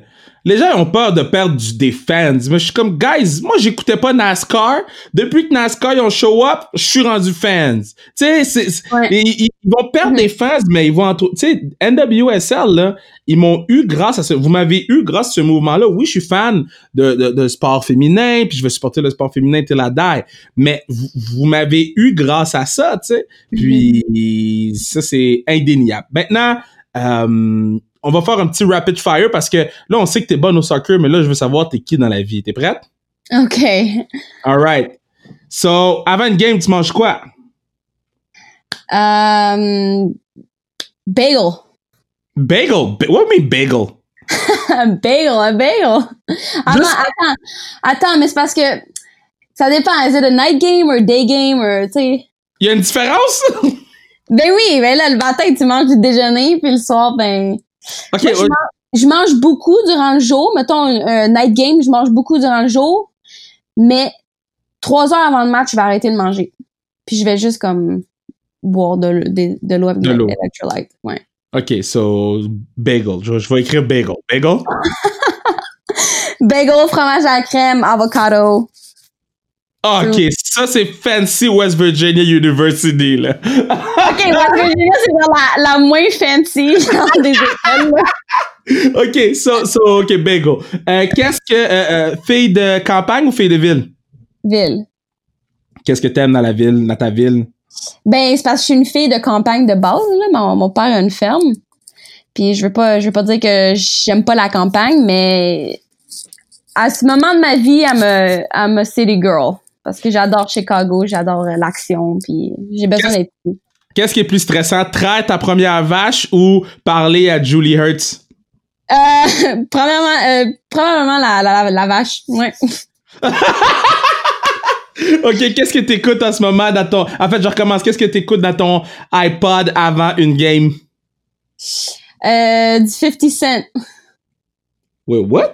les gens ils ont peur de perdre du, des fans. Mais je suis comme guys, moi j'écoutais pas NASCAR. Depuis que NASCAR ils ont show up, je suis rendu fans. Tu sais, Ouais. ils, vont perdre Mhm. des fans, mais ils vont en Tu sais, NWSL là, ils m'ont eu grâce à ce. Vous m'avez eu grâce à ce mouvement-là. Oui, je suis fan de, de, de sport féminin, puis je vais supporter le sport féminin till I die. Mais vous, vous m'avez eu grâce à ça, tu sais. Puis ça c'est indéniable. Maintenant. Euh, on va faire un petit rapid fire parce que là, on sait que t'es bonne au soccer, mais là, je veux savoir t'es qui dans la vie. T'es prête? OK. Alright. So, avant une game, tu manges quoi? Um, bagel. Bagel? Ba- What do you mean bagel? bagel, un bagel. Attends, attends, attends, mais c'est parce que ça dépend. Is it a night game or day game or, tu sais? Il y a une différence? Ben oui, ben là, le matin, tu manges du déjeuner, puis le soir, ben. Ok, Moi, je mange- je mange beaucoup durant le jour. Mettons, un, night game, je mange beaucoup durant le jour. Mais trois heures avant le match, je vais arrêter de manger. Puis je vais juste comme boire de, l- de, de l'eau avec De l'électrolyte. Ouais. OK, so bagel. Je, je vais écrire bagel. Bagel? Bagel, fromage à la crème, avocado. OK, ça c'est fancy West Virginia University, là. OK, Virginia, c'est la, la moins fancy genre, des écoles. là. OK, so, so OK, bagel. Euh, Qu'est-ce que... euh, euh, fille de campagne ou fille de ville? Ville. Qu'est-ce que t'aimes dans la ville, dans ta ville? Ben, c'est parce que je suis une fille de campagne de base. Là. Mon, mon père a une ferme. Puis je veux pas, je veux pas dire que j'aime pas la campagne, mais à ce moment de ma vie, I'm a, I'm a city girl. Parce que j'adore Chicago, j'adore l'action, puis j'ai besoin d'être ici. Qu'est-ce qui est plus stressant, traire ta première vache ou parler à Julie Hertz? Euh, premièrement, euh, probablement la, la, la, vache. Ouais. OK, qu'est-ce que t'écoutes en ce moment dans ton... En fait, je recommence. Qu'est-ce que t'écoutes dans ton iPod avant une game? Euh, du 50 Cent. Wait, what?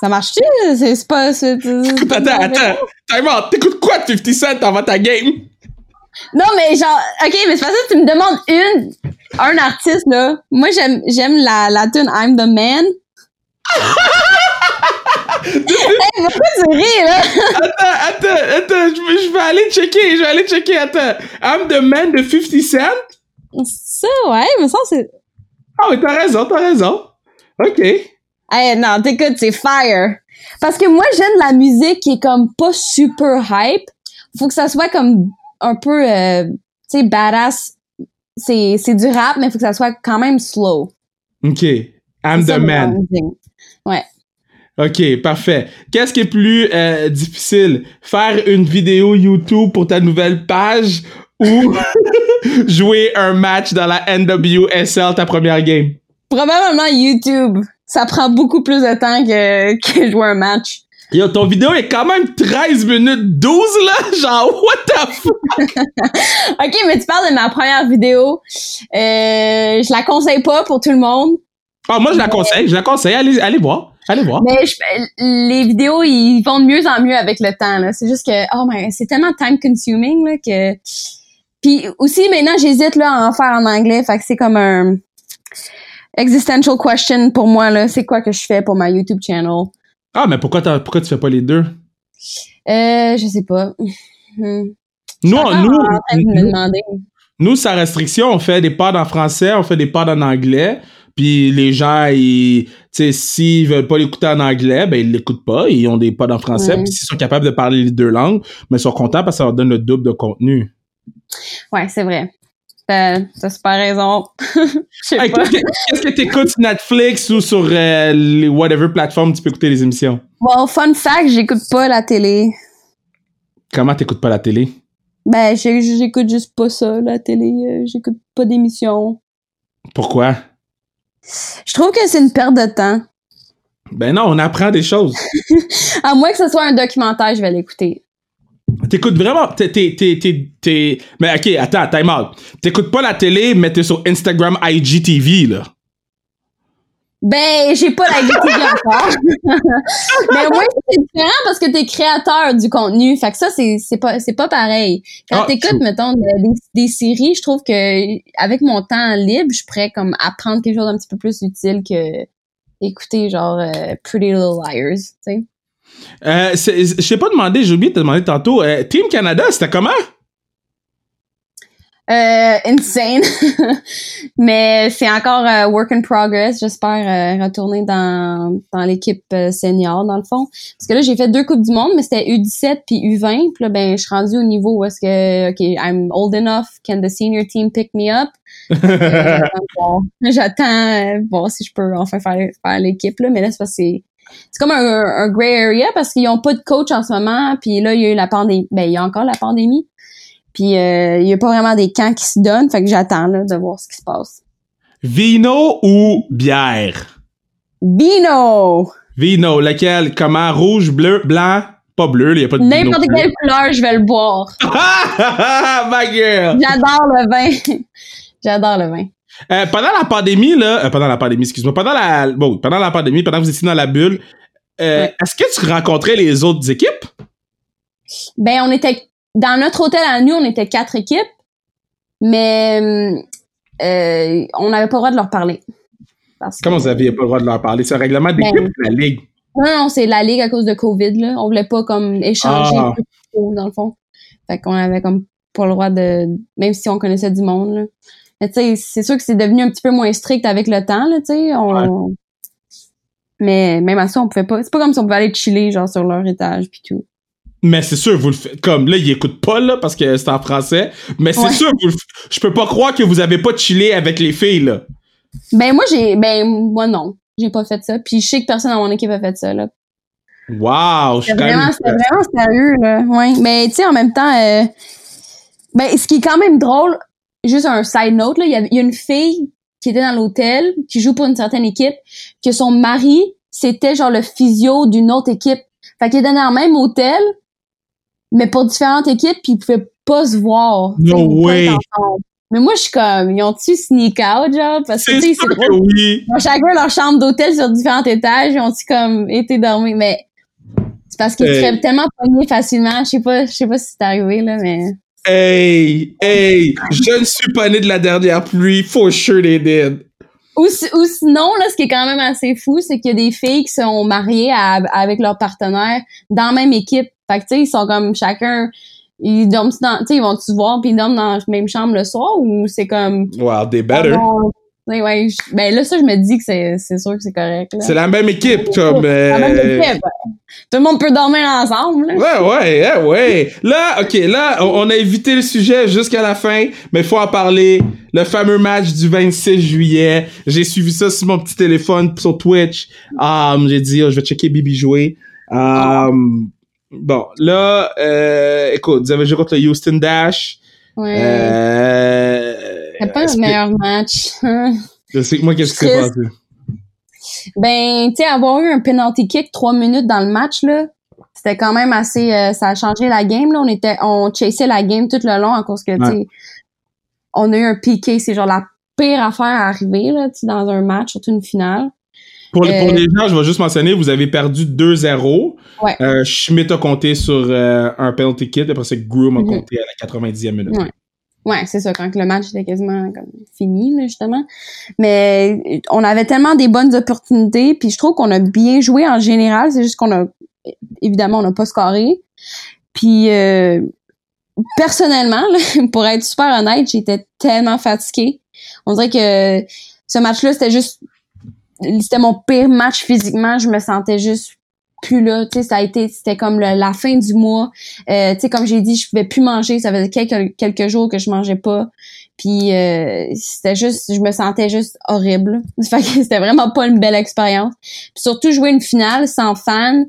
Ça marche-tu? C'est pas... Attends, attends. T'écoutes quoi de 50 Cent avant ta game? Non, mais genre, ok, mais c'est pas ça que tu me demandes une, un artiste, là. Moi, j'aime, j'aime la, la tune I'm the Man. hey, pourquoi tu ris, là? Attends, attends, attends. Je vais, je vais aller checker. Je vais aller checker. Attends. I'm the man de 50 Cent? Ça, ouais, mais ça, c'est. Ah oui, t'as raison, t'as raison. OK. Hey, non, t'écoutes, c'est fire. Parce que moi, j'aime la musique qui est comme pas super hype. Faut que ça soit comme un peu, euh, tu sais, badass. C'est, c'est du rap, mais faut que ça soit quand même slow. OK. I'm the ma man. Ouais. OK, parfait. Qu'est-ce qui est plus euh, difficile? Faire une vidéo YouTube pour ta nouvelle page ou jouer un match dans la NWSL, ta première game? Probablement YouTube. Ça prend beaucoup plus de temps que, que jouer un match. Yo, ton vidéo est quand même 13 minutes 12, là? Genre, what the fuck? OK, mais tu parles de ma première vidéo. Euh, je la conseille pas pour tout le monde. Ah, moi, je la conseille, je la conseille. Allez, allez voir. Allez voir. Mais je- les vidéos, ils vont de mieux en mieux avec le temps. là. C'est juste que, oh my, c'est tellement time consuming là, que. Puis aussi, maintenant, j'hésite là à en faire en anglais. Fait que c'est comme un existential question pour moi. là. C'est quoi que je fais pour ma YouTube channel? Ah, mais pourquoi, pourquoi tu fais pas les deux? Euh, je sais pas. Nous, nous, en train de me nous, demander. nous, sans restriction, on fait des pods en français, on fait des pods en anglais. Puis les gens, ils, tu sais, s'ils veulent pas l'écouter en anglais, ben ils l'écoutent pas. Ils ont des pods en français. Puis s'ils sont capables de parler les deux langues, mais ils sont contents parce que ça leur donne le double de contenu. Ouais, c'est vrai. T'as super raison. Hey. Qu'est-ce que- t'écoutes sur Netflix ou sur euh, les whatever plateforme tu peux écouter les émissions? Bon, fun fact, j'écoute pas la télé. Comment t'écoutes pas la télé? Ben, j'écoute juste pas ça, la télé. Euh, J'écoute pas d'émissions. Pourquoi? Je trouve que c'est une perte de temps. Ben non, on apprend des choses. À moins que ce soit un documentaire, je vais l'écouter. T'écoutes vraiment. T'es, t'es, t'es, t'es, t'es- Mais ok, attends, time out. T'écoutes pas la télé, mais t'es sur Instagram IGTV, là. Ben, j'ai pas la GTV encore. Mais au moins, c'est différent parce que t'es créateur du contenu. Fait que ça, c'est, c'est pas, c'est pas pareil. Quand Ah, t'écoutes, mettons, de- des, des séries, je trouve que avec mon temps libre, je pourrais comme apprendre quelque chose d'un petit peu plus utile que écouter genre euh, Pretty Little Liars, tu sais. Euh, je t'ai pas demandé, j'ai oublié de te demander tantôt. euh, Team Canada, c'était comment? Euh, insane. Mais c'est encore euh, work in progress. J'espère euh, retourner dans, dans l'équipe senior, dans le fond. Parce que là, j'ai fait deux Coupes du Monde, mais c'était U17 puis U20. Puis là, ben, je suis rendue au niveau où est-ce que, OK, I'm old enough. Can the senior team pick me up? Bon, J'attends, bon, si je peux enfin faire, faire l'équipe, là. Mais là, c'est parce que c'est... Comme un, un gray area parce qu'ils ont pas de coach en ce moment. Puis là, il y a eu la pandémie. Ben, il y a encore la pandémie. Puis euh, il y a pas vraiment des camps qui se donnent, fait que j'attends là, de voir ce qui se passe. Vino ou bière? Vino! Vino, lequel? Comment? Rouge, bleu, blanc? Pas bleu, il y a pas de vino N'importe quelle couleur, je vais le boire. Ma girl! J'adore le vin. J'adore le vin. Euh, pendant la pandémie, là, euh, pendant la pandémie, excuse-moi, pendant la, bon, pendant la pandémie, pendant que vous étiez dans la bulle, euh, Ouais. est-ce que tu rencontrais les autres équipes? Ben, on était dans notre hôtel à nous, on était quatre équipes, mais on n'avait pas le droit de leur parler. Parce que- Comment vous aviez pas le droit de leur parler? C'est un règlement d'équipe Ben, de la Ligue. Non, non, c'est la ligue à cause de Covid là. On voulait pas comme échanger Ah. dans le fond. Fait qu'on avait comme pas le droit de, même si on connaissait du monde là. Mais tu sais, c'est sûr que c'est devenu un petit peu moins strict avec le temps là, tu sais. On... Mais même à ça, on pouvait pas. C'est pas comme si on pouvait aller chiller genre sur leur étage puis tout. Mais c'est sûr, vous le faites. Comme là, ils écoutent pas, là, parce que c'est en français. Mais c'est Ouais. sûr, vous le je peux pas croire que vous avez pas chillé avec les filles, là. Ben moi j'ai, ben moi non, j'ai pas fait ça. Puis je sais que personne dans mon équipe a fait ça là. Wow, C'était même. vraiment, vraiment sérieux, là. Ouais. Mais, tu sais, en même temps, euh, ben, ce qui est quand même drôle, juste un side note, là, il y, a- il y a une fille qui était dans l'hôtel, qui joue pour une certaine équipe, que son mari, c'était genre le physio d'une autre équipe. Fait qu'il était dans le même hôtel, mais pour différentes équipes, puis ils pouvaient pas se voir. No way. Mais moi, je suis comme, ils ont-tu sneak out, genre? Parce que, C'est tu sais, sûr c'est que drôle. oui. Ils ont chacun leur chambre d'hôtel sur différents étages. Ils ont-tu comme été dormir? Mais c'est parce qu'ils Hey. seraient tellement pognés facilement. Je sais pas, je sais pas si c'est arrivé, là, mais. Hey, hey, je ne suis pas né de la dernière pluie. For sure they did. Ou, si- ou sinon, là, ce qui est quand même assez fou, c'est qu'il y a des filles qui sont mariées à- avec leur partenaire dans la même équipe. Fait que, tu sais, ils sont comme chacun, ils dorment dans, tu sais, ils vont se voir puis ils dorment dans la même chambre le soir ou c'est comme. Well, they better. Ah bon, ouais, ouais, je- ben là, ça, je me dis que c'est, sûr que c'est correct. C'est la même équipe, comme. La même euh, équipe. Tout le monde peut dormir ensemble, là. Ouais, ouais, ouais, ouais. Là, OK, là, on a évité le sujet jusqu'à la fin, mais faut en parler. Le fameux match du 26 juillet. J'ai suivi ça sur mon petit téléphone, sur Twitch. Um, j'ai dit, oh, je vais checker Bibi jouer. Um, Bon, là, euh, écoute, vous avez joué contre le Houston Dash. Ouais. Euh, C'est pas le meilleur match. Je sais moi, qu'est-ce qui s'est passé? Ben, tu sais, avoir eu un penalty kick trois minutes dans le match, là, c'était quand même assez... euh, ça a changé la game, là. On était... On chassait la game tout le long à cause que, tu sais, on a eu un PK. C'est genre la pire affaire à arriver, là, tu sais, dans un match, surtout une finale. Pour, Euh, les gens, je vais juste mentionner, vous avez perdu 2-0. Ouais. Euh, Schmidt a compté sur euh, un penalty kit, après ça, Groom a Mhm. compté à la 90e minute. Ouais. Ouais, c'est ça, quand le match était quasiment comme fini, là, justement. Mais on avait tellement des bonnes opportunités, puis je trouve qu'on a bien joué en général, c'est juste qu'on a, évidemment, on n'a pas scoré. Puis, euh, personnellement, là, pour être super honnête, j'étais tellement fatiguée. On dirait que ce match-là, c'était juste, c'était mon pire match physiquement, je me sentais juste plus là, tu sais, ça a été, c'était comme la fin du mois. Euh, tu sais, comme j'ai dit, je pouvais plus manger. Ça faisait quelques, quelques jours que je mangeais pas. Puis euh, c'était juste, je me sentais juste horrible. Fait que c'était vraiment pas une belle expérience. Puis surtout jouer une finale sans fans,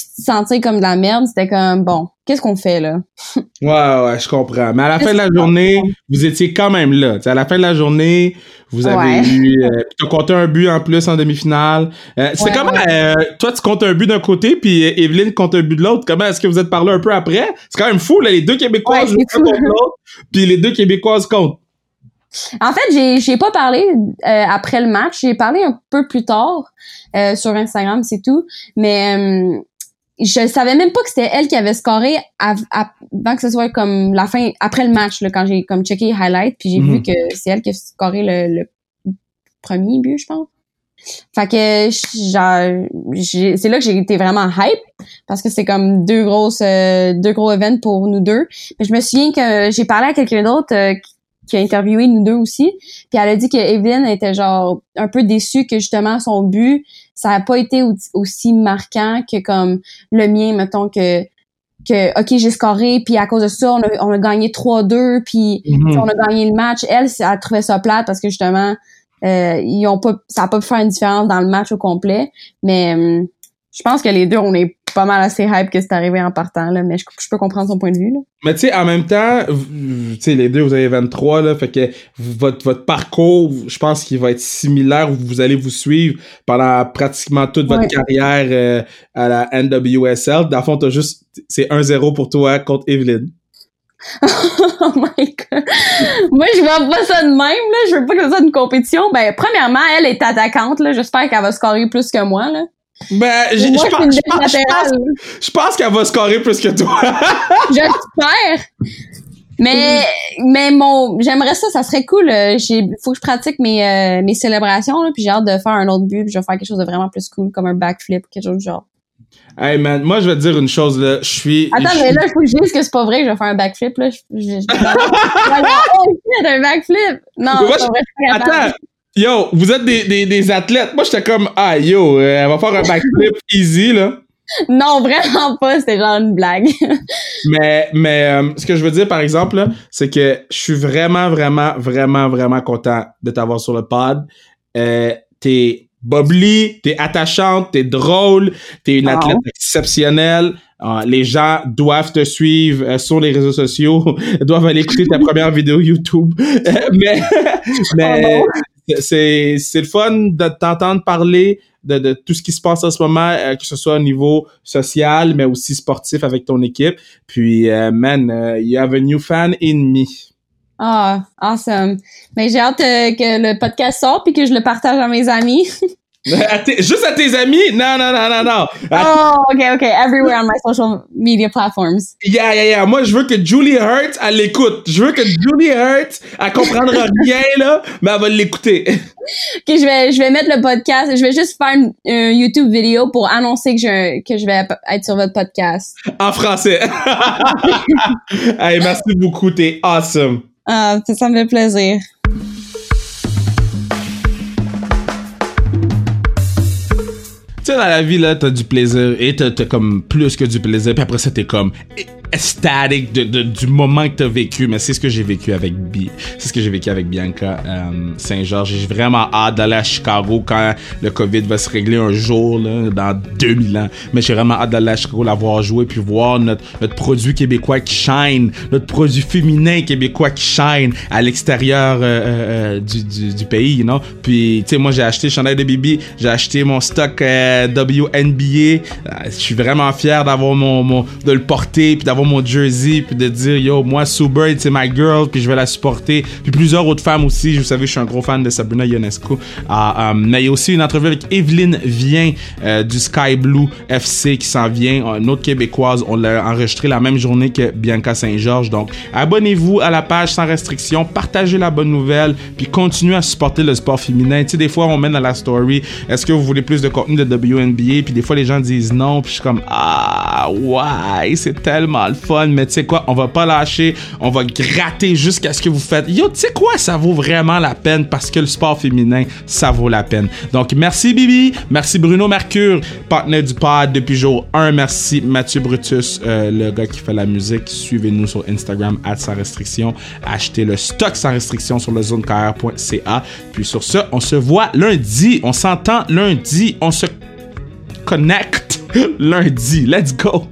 puis te sentir comme de la merde, c'était comme bon, qu'est-ce qu'on fait là? Ouais, ouais, je comprends. Mais à la fin de la journée, vous étiez quand même là. Tu à la fin de la journée, vous avez Ouais. eu... Euh, tu as compté un but en plus en demi-finale. Euh, Ouais, comment... ouais. euh, toi, tu comptes un but d'un côté, puis Evelyne compte un but de l'autre. Comment est-ce que vous êtes parlé un peu après? C'est quand même fou, là. Les deux Québécoises jouent c'est contre l'autre, puis les deux Québécoises comptent. En fait, j'ai j'ai pas parlé euh, après le match. J'ai parlé un peu plus tard euh, sur Instagram, c'est tout. Mais euh, je savais même pas que c'était elle qui avait scoré av- av- avant que ce soit comme la fin après le match là, quand j'ai comme checké les highlights puis j'ai Mhm. vu que c'est elle qui a scoré le, le premier but, je pense. Fait que c'est là que j'ai été vraiment hype parce que c'est comme deux grosses euh, deux gros events pour nous deux. Mais je me souviens que j'ai parlé à quelqu'un d'autre euh, qui- a interviewé nous deux aussi, puis elle a dit que Evelyn était genre un peu déçue que justement son but ça a pas été au- aussi marquant que comme le mien mettons que que ok j'ai scoré puis à cause de ça on a, on a gagné 3-2 puis Mhm. On a gagné le match. Elle, elle trouvait ça plate parce que justement, euh, ils ont pas, ça a pas pu faire une différence dans le match au complet. Mais hum, je pense que les deux, on est pas mal assez hype que c'est arrivé en partant là. Mais je, je peux comprendre son point de vue là. Mais tu sais, en même temps, tu sais, les deux, vous avez 23, là, fait que votre, votre parcours, je pense qu'il va être similaire, vous allez vous suivre pendant pratiquement toute votre Ouais. carrière euh, à la NWSL. Dans le fond, t'as juste, c'est 1-0 pour toi contre Evelyn. oh my god. Moi, je vois pas ça de même, là. Je veux pas que ça soit une compétition. Ben, premièrement, elle est attaquante, là. J'espère qu'elle va scorer plus que moi, là. Ben, je, Moi, je c'est pense, je pense- je latérale. pense- je pense qu'elle va scorer plus que toi. J'espère. Mais, mais mon, j'aimerais ça, ça serait cool. euh, J'ai, faut que je pratique mes, euh, mes célébrations, là, puis j'ai hâte de faire un autre but, puis je vais faire quelque chose de vraiment plus cool, comme un backflip, quelque chose du genre. hey man, moi je vais te dire une chose là, je suis. Attends, mais là, il faut que je dise que c'est pas vrai que je vais faire un backflip, là. Je, je, je- Voilà. oh shit, un backflip! Non, moi, vrai, je capable. Attends, yo, vous êtes des, des, des athlètes. Moi j'étais comme ah yo, euh, elle va faire un backflip easy là. Non, vraiment pas, c'était genre une blague. Mais, mais euh, ce que je veux dire, par exemple, c'est que je suis vraiment, vraiment, vraiment, vraiment content de t'avoir sur le pod. Euh, t'es bubbly, t'es attachante, t'es drôle, t'es une Ah. athlète exceptionnelle. Euh, les gens doivent te suivre euh, sur les réseaux sociaux, doivent aller écouter ta première vidéo YouTube. Mais mais Oh c'est le fun de t'entendre parler de, de tout ce qui se passe en ce moment, euh, que ce soit au niveau social, mais aussi sportif avec ton équipe. Puis, euh, man, euh, you have a new fan in me. Ah, awesome. Mais j'ai hâte euh, que le podcast sorte puis que je le partage à mes amis. À juste à tes amis? Non, non, non, non, non. À- Oh, ok, ok. Everywhere on my social media platforms. yeah, yeah, yeah. Moi, je veux que Julie Hurt, elle l'écoute. Je veux que Julie Hurt, elle comprendra rien, là, mais elle va l'écouter. Ok, je vais, je vais mettre le podcast. Je vais juste faire une, une YouTube vidéo pour annoncer que je, que je vais être sur votre podcast. en français. hey, merci beaucoup. T'es awesome. Ah, ça me fait plaisir. Sais, dans la vie, là, t'as du plaisir et t'as, comme plus que du plaisir. Puis après ça, t'es comme ecstatic de, de- du moment que t'as vécu. Mais c'est ce que j'ai vécu avec Bi. C'est ce que j'ai vécu avec Bianca euh, Saint-Georges. J'ai vraiment hâte d'aller à Chicago quand le COVID va se régler un jour, là, dans 2000 ans. Mais j'ai vraiment hâte d'aller à Chicago, la voir puis voir notre, notre produit québécois qui shine, notre produit féminin québécois qui shine à l'extérieur euh, euh, euh, du, du, du pays, you know? Puis, tu sais, moi, j'ai acheté le chandail de Bibi, j'ai acheté mon stock euh, WNBA. Je suis vraiment fier d'avoir mon, mon, de le porter, puis d'avoir mon jersey, puis de dire, yo, moi, Sue Bird, c'est ma girl, puis je vais la supporter. Puis plusieurs autres femmes aussi, vous savez, je suis un gros fan de Sabrina Ionescu. Ah, euh, mais il y a aussi une entrevue avec Evelyne Vien euh, du Sky Blue FC qui s'en vient, une autre québécoise. On l'a enregistré la même journée que Bianca Saint-Georges. Donc, abonnez-vous à la page sans restriction, partagez la bonne nouvelle, puis continuez à supporter le sport féminin. Tu sais, des fois, on met dans la story, est-ce que vous voulez plus de contenu de WNBA? Puis des fois, les gens disent non, puis je suis comme, ah, ouais, c'est tellement le fun, mais tu sais quoi, on va pas lâcher, on va gratter jusqu'à ce que vous faites. Yo, tu sais quoi, ça vaut vraiment la peine parce que le sport féminin, ça vaut la peine. Donc, merci Bibi, merci Bruno Mercure, partenaire du pod depuis jour 1. Merci Mathieu Brutus, euh, le gars qui fait la musique. Suivez-nous sur Instagram, sans restriction. Achetez le stock sans restriction sur le. Puis sur ce, on se voit lundi. On s'entend lundi. On se connecte lundi. Let's go.